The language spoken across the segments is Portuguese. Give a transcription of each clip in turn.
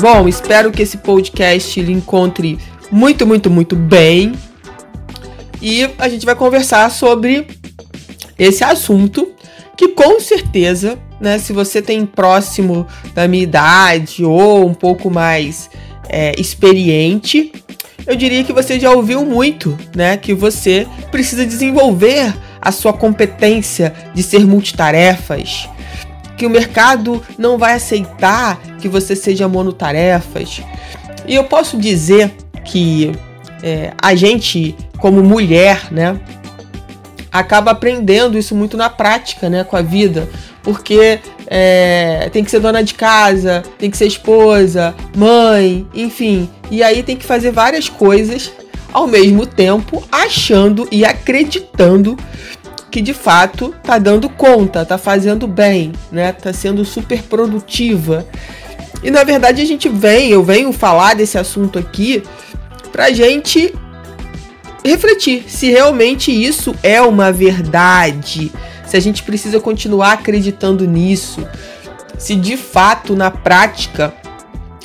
Bom, espero que esse podcast lhe encontre muito, muito, muito bem. E a gente vai conversar sobre esse assunto que com certeza, né, se você tem próximo da minha idade ou um pouco mais é, experiente, eu diria que você já ouviu muito, né, que você precisa desenvolver a sua competência de ser multitarefas, que o mercado não vai aceitar que você seja monotarefas. E eu posso dizer que é, a gente, como mulher, né, acaba aprendendo isso muito na prática, né, com a vida, porque é, tem que ser dona de casa, tem que ser esposa, mãe, enfim, e aí tem que fazer várias coisas ao mesmo tempo, achando e acreditando que de fato tá dando conta, tá fazendo bem, né? Tá sendo super produtiva. E na verdade a gente vem, eu venho falar desse assunto aqui pra gente refletir se realmente isso é uma verdade, se a gente precisa continuar acreditando nisso, se de fato na prática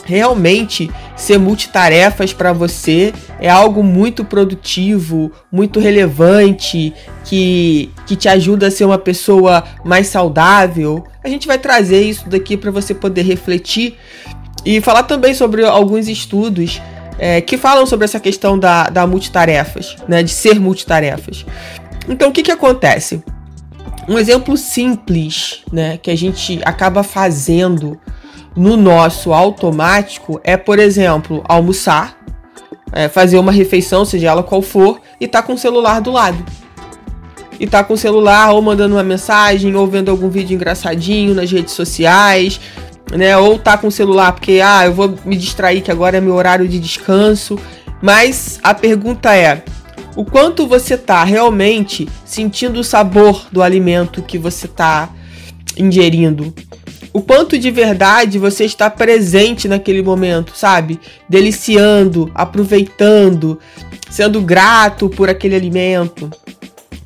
realmente ser multitarefas para você é algo muito produtivo, muito relevante, que, que te ajuda a ser uma pessoa mais saudável. A gente vai trazer isso daqui para você poder refletir e falar também sobre alguns estudos é, que falam sobre essa questão da, da multitarefas, né, de ser multitarefas. Então, o que, que acontece? Um exemplo simples né, que a gente acaba fazendo no nosso automático é, por exemplo, almoçar, é, fazer uma refeição, seja ela qual for, e tá com o celular do lado. E tá com o celular ou mandando uma mensagem, ou vendo algum vídeo engraçadinho nas redes sociais, né? Ou tá com o celular porque, ah, eu vou me distrair que agora é meu horário de descanso. Mas a pergunta é: o quanto você tá realmente sentindo o sabor do alimento que você tá ingerindo? O quanto de verdade você está presente naquele momento, sabe? Deliciando, aproveitando, sendo grato por aquele alimento,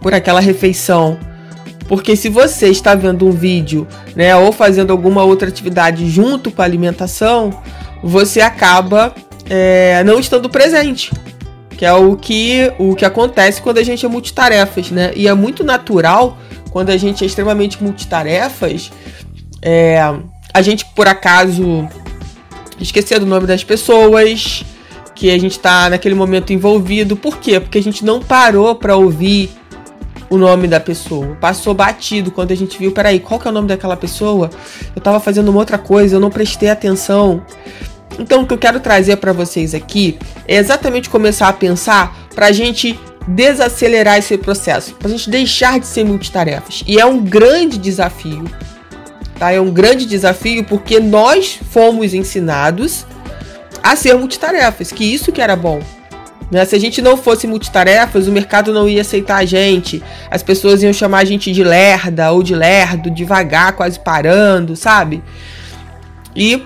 por aquela refeição. Porque se você está vendo um vídeo, né, ou fazendo alguma outra atividade junto com a alimentação, você acaba é, não estando presente. Que é o que, o que acontece quando a gente é multitarefas, né? E é muito natural quando a gente é extremamente multitarefas é, a gente, por acaso, esquecer do nome das pessoas, que a gente tá naquele momento envolvido. Por quê? Porque a gente não parou para ouvir o nome da pessoa. Passou batido quando a gente viu, peraí, qual que é o nome daquela pessoa? Eu tava fazendo uma outra coisa, eu não prestei atenção. Então, o que eu quero trazer para vocês aqui é exatamente começar a pensar pra gente desacelerar esse processo, pra gente deixar de ser multitarefas. E é um grande desafio Tá? É um grande desafio porque nós fomos ensinados a ser multitarefas, que isso que era bom. Né? Se a gente não fosse multitarefas, o mercado não ia aceitar a gente. As pessoas iam chamar a gente de lerda ou de lerdo, devagar, quase parando, sabe? E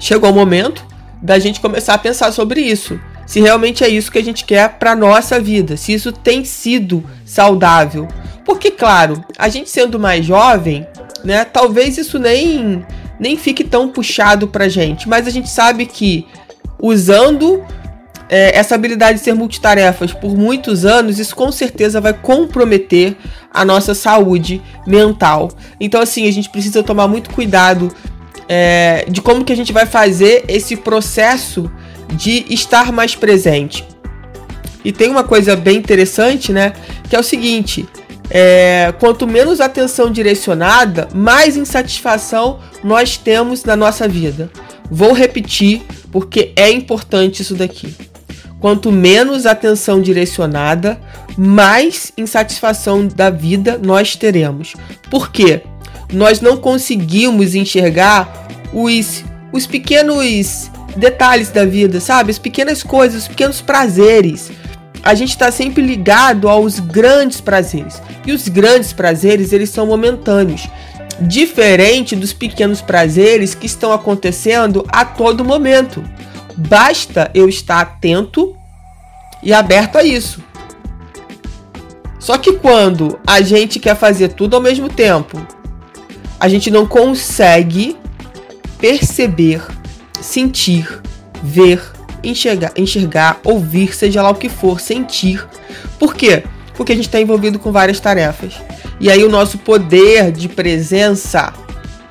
chegou o momento da gente começar a pensar sobre isso. Se realmente é isso que a gente quer para nossa vida, se isso tem sido saudável. Porque, claro, a gente sendo mais jovem, né? Talvez isso nem nem fique tão puxado pra gente, mas a gente sabe que usando é, essa habilidade de ser multitarefas por muitos anos, isso com certeza vai comprometer a nossa saúde mental. Então, assim, a gente precisa tomar muito cuidado é, de como que a gente vai fazer esse processo de estar mais presente. E tem uma coisa bem interessante, né? Que é o seguinte: é, quanto menos atenção direcionada, mais insatisfação nós temos na nossa vida. Vou repetir porque é importante isso daqui. Quanto menos atenção direcionada, mais insatisfação da vida nós teremos. Por quê? Nós não conseguimos enxergar os os pequenos detalhes da vida, sabe? As pequenas coisas, os pequenos prazeres. A gente está sempre ligado aos grandes prazeres. E os grandes prazeres, eles são momentâneos. Diferente dos pequenos prazeres que estão acontecendo a todo momento. Basta eu estar atento e aberto a isso. Só que quando a gente quer fazer tudo ao mesmo tempo, a gente não consegue perceber, sentir, ver, enxergar, enxergar, ouvir, seja lá o que for, sentir. Por quê? Porque a gente está envolvido com várias tarefas. E aí o nosso poder de presença,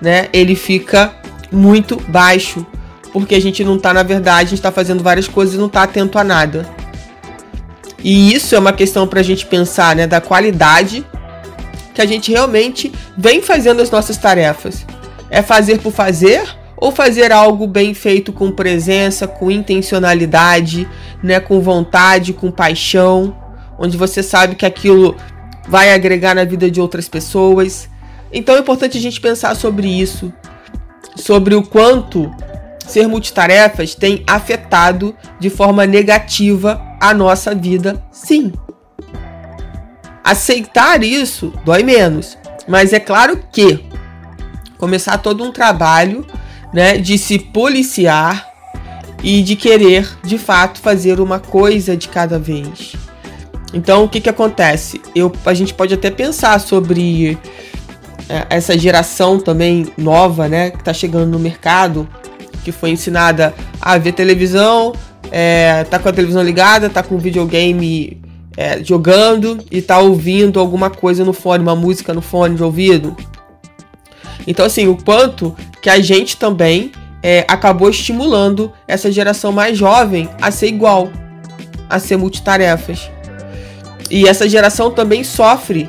né, ele fica muito baixo. Porque a gente não está, na verdade, a gente está fazendo várias coisas e não está atento a nada. E isso é uma questão para a gente pensar, né, da qualidade que a gente realmente vem fazendo as nossas tarefas. É fazer por fazer ou fazer algo bem feito com presença, com intencionalidade, né, com vontade, com paixão, onde você sabe que aquilo vai agregar na vida de outras pessoas. Então é importante a gente pensar sobre isso, sobre o quanto ser multitarefas tem afetado de forma negativa a nossa vida, sim. Aceitar isso dói menos, mas é claro que começar todo um trabalho, né, de se policiar e de querer, de fato, fazer uma coisa de cada vez. Então, o que que acontece? Eu, a gente pode até pensar sobre é, essa geração também nova, né, que está chegando no mercado, que foi ensinada a ver televisão, é, tá com a televisão ligada, tá com o videogame é, jogando e tá ouvindo alguma coisa no fone, uma música no fone de ouvido. Então, assim, o quanto que a gente também é, acabou estimulando essa geração mais jovem a ser igual, a ser multitarefas. E essa geração também sofre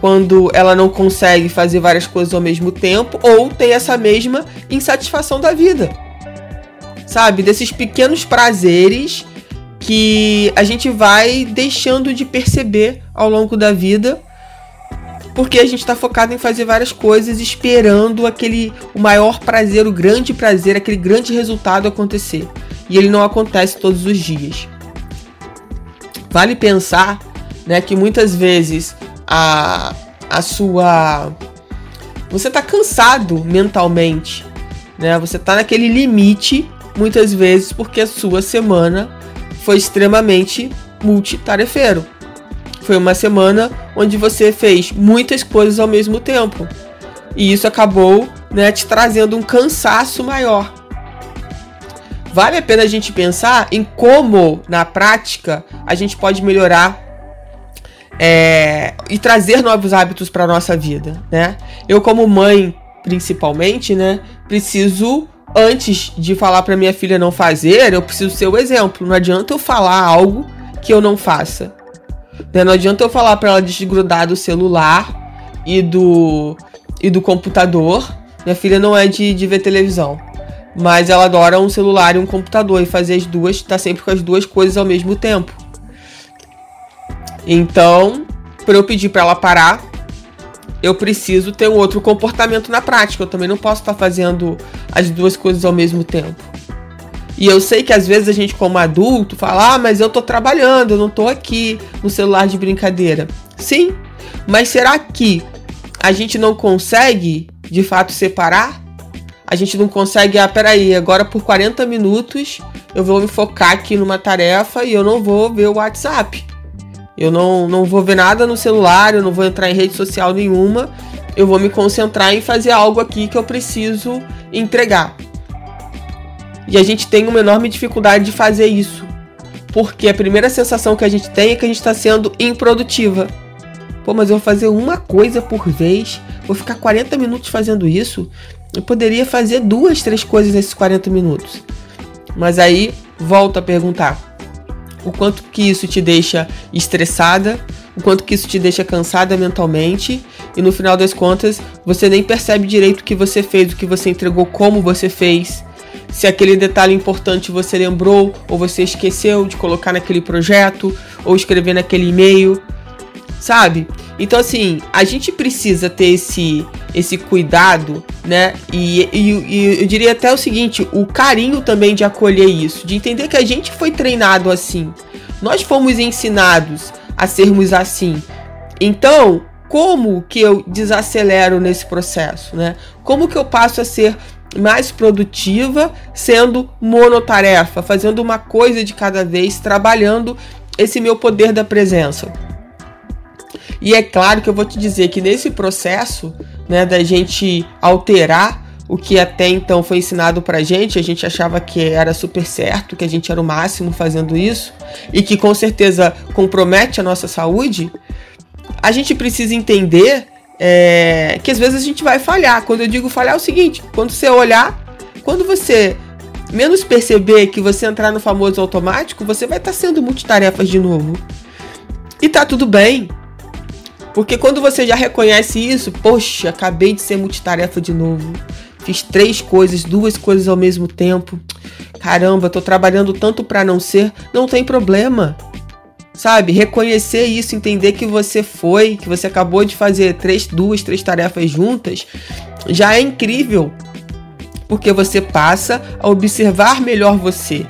quando ela não consegue fazer várias coisas ao mesmo tempo ou tem essa mesma insatisfação da vida. Sabe? Desses pequenos prazeres que a gente vai deixando de perceber ao longo da vida porque a gente está focado em fazer várias coisas esperando aquele o maior prazer, o grande prazer, aquele grande resultado acontecer. E ele não acontece todos os dias. Vale pensar, né, que muitas vezes a, a sua. Você tá cansado mentalmente, né? Você tá naquele limite muitas vezes porque a sua semana foi extremamente multitarefeiro. Foi uma semana onde você fez muitas coisas ao mesmo tempo. E isso acabou né, te trazendo um cansaço maior. Vale a pena a gente pensar em como, na prática, a gente pode melhorar é, e trazer novos hábitos para nossa vida, né? Eu como mãe, principalmente, né, preciso antes de falar para minha filha não fazer, eu preciso ser o exemplo. Não adianta eu falar algo que eu não faça. Né? Não adianta eu falar para ela desgrudar do celular e do e do computador. Minha filha não é de, de ver televisão. Mas ela adora um celular e um computador. E fazer as duas, tá sempre com as duas coisas ao mesmo tempo. Então, para eu pedir para ela parar, eu preciso ter um outro comportamento na prática. Eu também não posso estar tá fazendo as duas coisas ao mesmo tempo. E eu sei que às vezes a gente, como adulto, fala: ah, mas eu tô trabalhando, eu não tô aqui no celular de brincadeira. Sim, mas será que a gente não consegue de fato separar? A gente não consegue, ah, peraí, agora por 40 minutos eu vou me focar aqui numa tarefa e eu não vou ver o WhatsApp. Eu não, não vou ver nada no celular, eu não vou entrar em rede social nenhuma. Eu vou me concentrar em fazer algo aqui que eu preciso entregar. E a gente tem uma enorme dificuldade de fazer isso. Porque a primeira sensação que a gente tem é que a gente está sendo improdutiva. Pô, mas eu vou fazer uma coisa por vez, vou ficar 40 minutos fazendo isso. Eu poderia fazer duas, três coisas nesses 40 minutos. Mas aí, volto a perguntar: o quanto que isso te deixa estressada, o quanto que isso te deixa cansada mentalmente e no final das contas você nem percebe direito o que você fez, o que você entregou, como você fez. Se aquele detalhe importante você lembrou ou você esqueceu de colocar naquele projeto ou escrever naquele e-mail, sabe? Então, assim, a gente precisa ter esse, esse cuidado, né? E, e, e, eu diria até o seguinte: o carinho também de acolher isso, de entender que a gente foi treinado assim. Nós fomos ensinados a sermos assim. Então, como que eu desacelero nesse processo, né? Como que eu passo a ser mais produtiva sendo monotarefa, fazendo uma coisa de cada vez, trabalhando esse meu poder da presença. E é claro que eu vou te dizer que nesse processo, né, da gente alterar o que até então foi ensinado pra gente, a gente achava que era super certo, que a gente era o máximo fazendo isso, e que com certeza compromete a nossa saúde, a gente precisa entender é, que às vezes a gente vai falhar. Quando eu digo falhar é o seguinte, quando você olhar, quando você menos perceber que você entrar no famoso automático, você vai estar tá sendo multitarefas de novo. E tá tudo bem. Porque quando você já reconhece isso, poxa, acabei de ser multitarefa de novo. Fiz três coisas, duas coisas ao mesmo tempo. Caramba, tô trabalhando tanto para não ser, não tem problema. Sabe? Reconhecer isso, entender que você foi, que você acabou de fazer três, duas, três tarefas juntas, já é incrível porque você passa a observar melhor você.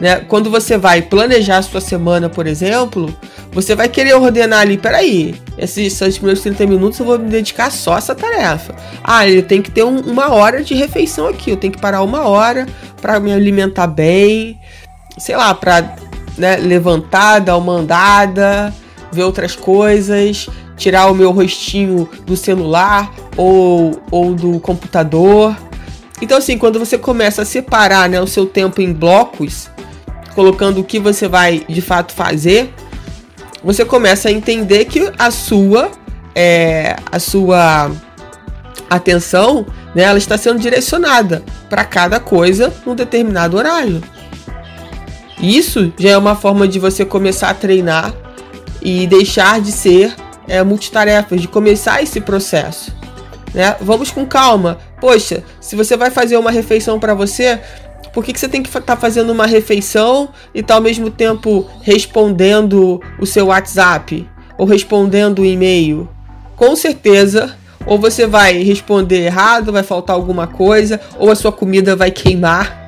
Né? Quando você vai planejar sua semana, por exemplo, você vai querer ordenar ali, peraí, esses, esses primeiros 30 minutos eu vou me dedicar só a essa tarefa. Ah, ele tem que ter um, uma hora de refeição aqui, eu tenho que parar uma hora para me alimentar bem, sei lá, para né, levantar, dar uma andada, ver outras coisas, tirar o meu rostinho do celular ou, ou do computador então, assim, quando você começa a separar né, o seu tempo em blocos, colocando o que você vai de fato fazer, você começa a entender que a sua, é, a sua atenção, né, ela está sendo direcionada para cada coisa num determinado horário. Isso já é uma forma de você começar a treinar e deixar de ser é, multitarefas, de começar esse processo. Né? Vamos com calma. Poxa, se você vai fazer uma refeição para você, por que, que você tem que estar tá fazendo uma refeição e tá ao mesmo tempo respondendo o seu WhatsApp ou respondendo o e-mail? Com certeza, ou você vai responder errado, vai faltar alguma coisa, ou a sua comida vai queimar,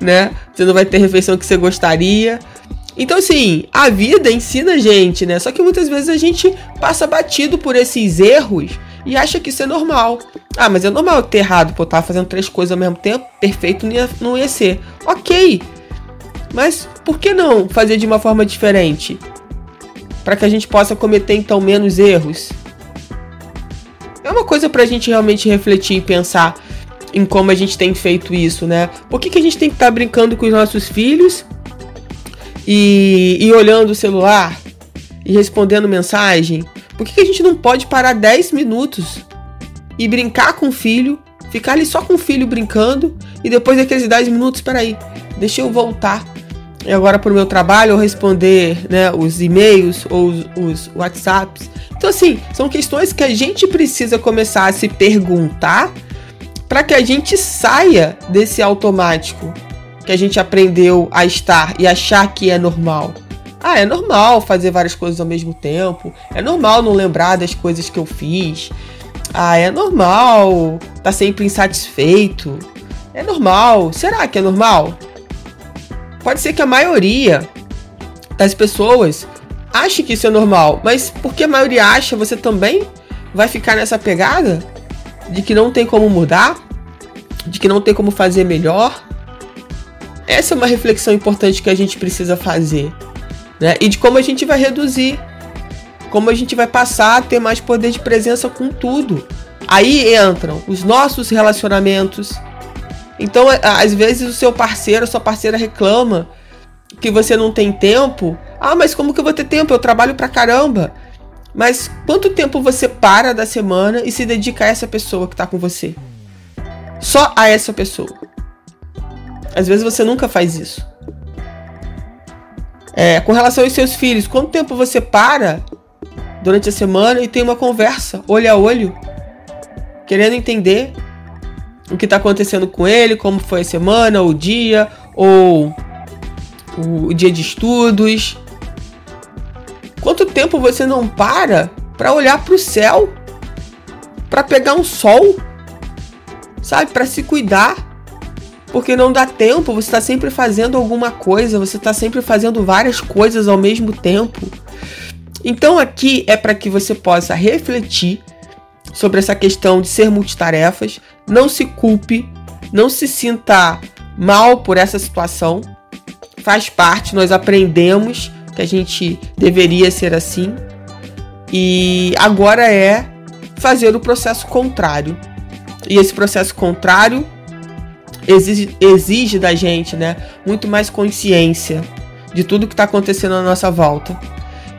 né? Você não vai ter refeição que você gostaria. Então, assim, a vida ensina a gente, né? Só que muitas vezes a gente passa batido por esses erros e acha que isso é normal. Ah, mas é normal ter errado, pô, tava fazendo três coisas ao mesmo tempo, perfeito não ia, não ia ser. Ok, mas por que não fazer de uma forma diferente? Para que a gente possa cometer então menos erros. É uma coisa para a gente realmente refletir e pensar em como a gente tem feito isso, né? Por que, que a gente tem que estar tá brincando com os nossos filhos e, e olhando o celular e respondendo mensagem? Por que, que a gente não pode parar 10 minutos e brincar com o filho, ficar ali só com o filho brincando e depois daqueles 10 minutos, peraí, deixa eu voltar agora para o meu trabalho ou responder né, os e-mails ou os, os WhatsApps. Então, assim, são questões que a gente precisa começar a se perguntar para que a gente saia desse automático que a gente aprendeu a estar e achar que é normal. Ah, é normal fazer várias coisas ao mesmo tempo. É normal não lembrar das coisas que eu fiz. Ah, é normal tá sempre insatisfeito. É normal. Será que é normal? Pode ser que a maioria das pessoas ache que isso é normal, mas porque a maioria acha, você também vai ficar nessa pegada de que não tem como mudar, de que não tem como fazer melhor. Essa é uma reflexão importante que a gente precisa fazer né? E de como a gente vai reduzir, como a gente vai passar a ter mais poder de presença com tudo. Aí entram os nossos relacionamentos. Então, às vezes o seu parceiro, sua parceira reclama que você não tem tempo. Ah, mas como que eu vou ter tempo? Eu trabalho pra caramba. Mas quanto tempo você para da semana e se dedica a essa pessoa que tá com você? Só a essa pessoa. Às vezes você nunca faz isso. É, com relação aos seus filhos, quanto tempo você para durante a semana e tem uma conversa, olho a olho, querendo entender o que está acontecendo com ele, como foi a semana, o dia, ou o dia de estudos. Quanto tempo você não para para olhar para o céu, para pegar um sol, sabe, para se cuidar. Porque não dá tempo, você está sempre fazendo alguma coisa, você está sempre fazendo várias coisas ao mesmo tempo. Então aqui é para que você possa refletir sobre essa questão de ser multitarefas, não se culpe, não se sinta mal por essa situação. Faz parte, nós aprendemos que a gente deveria ser assim. E agora é fazer o processo contrário. E esse processo contrário exige, exige da gente, né, muito mais consciência de tudo que está acontecendo à nossa volta.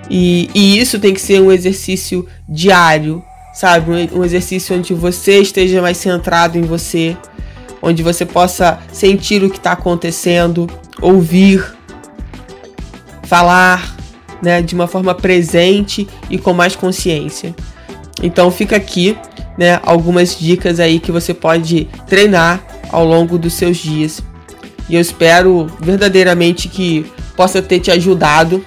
E, e, isso tem que ser um exercício diário, sabe? Um, um exercício onde você esteja mais centrado em você, onde você possa sentir o que está acontecendo, ouvir, falar, né, de uma forma presente e com mais consciência. Então fica aqui, né, algumas dicas aí que você pode treinar ao longo dos seus dias. E eu espero verdadeiramente que possa ter te ajudado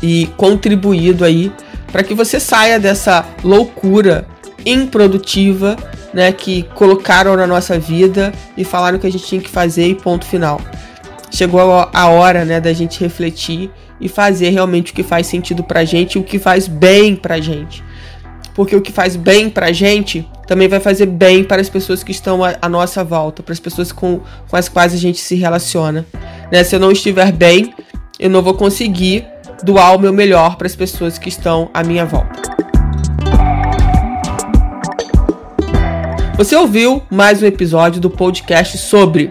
e contribuído aí para que você saia dessa loucura improdutiva, né, que colocaram na nossa vida e falaram que a gente tinha que fazer e ponto final. Chegou a hora, né, da gente refletir e fazer realmente o que faz sentido pra gente, o que faz bem pra gente. Porque o que faz bem pra gente também vai fazer bem para as pessoas que estão à nossa volta, para as pessoas com, com as quais a gente se relaciona. Né? Se eu não estiver bem, eu não vou conseguir doar o meu melhor para as pessoas que estão à minha volta. Você ouviu mais um episódio do podcast sobre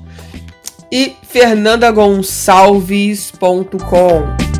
e fernandagonçalves.com.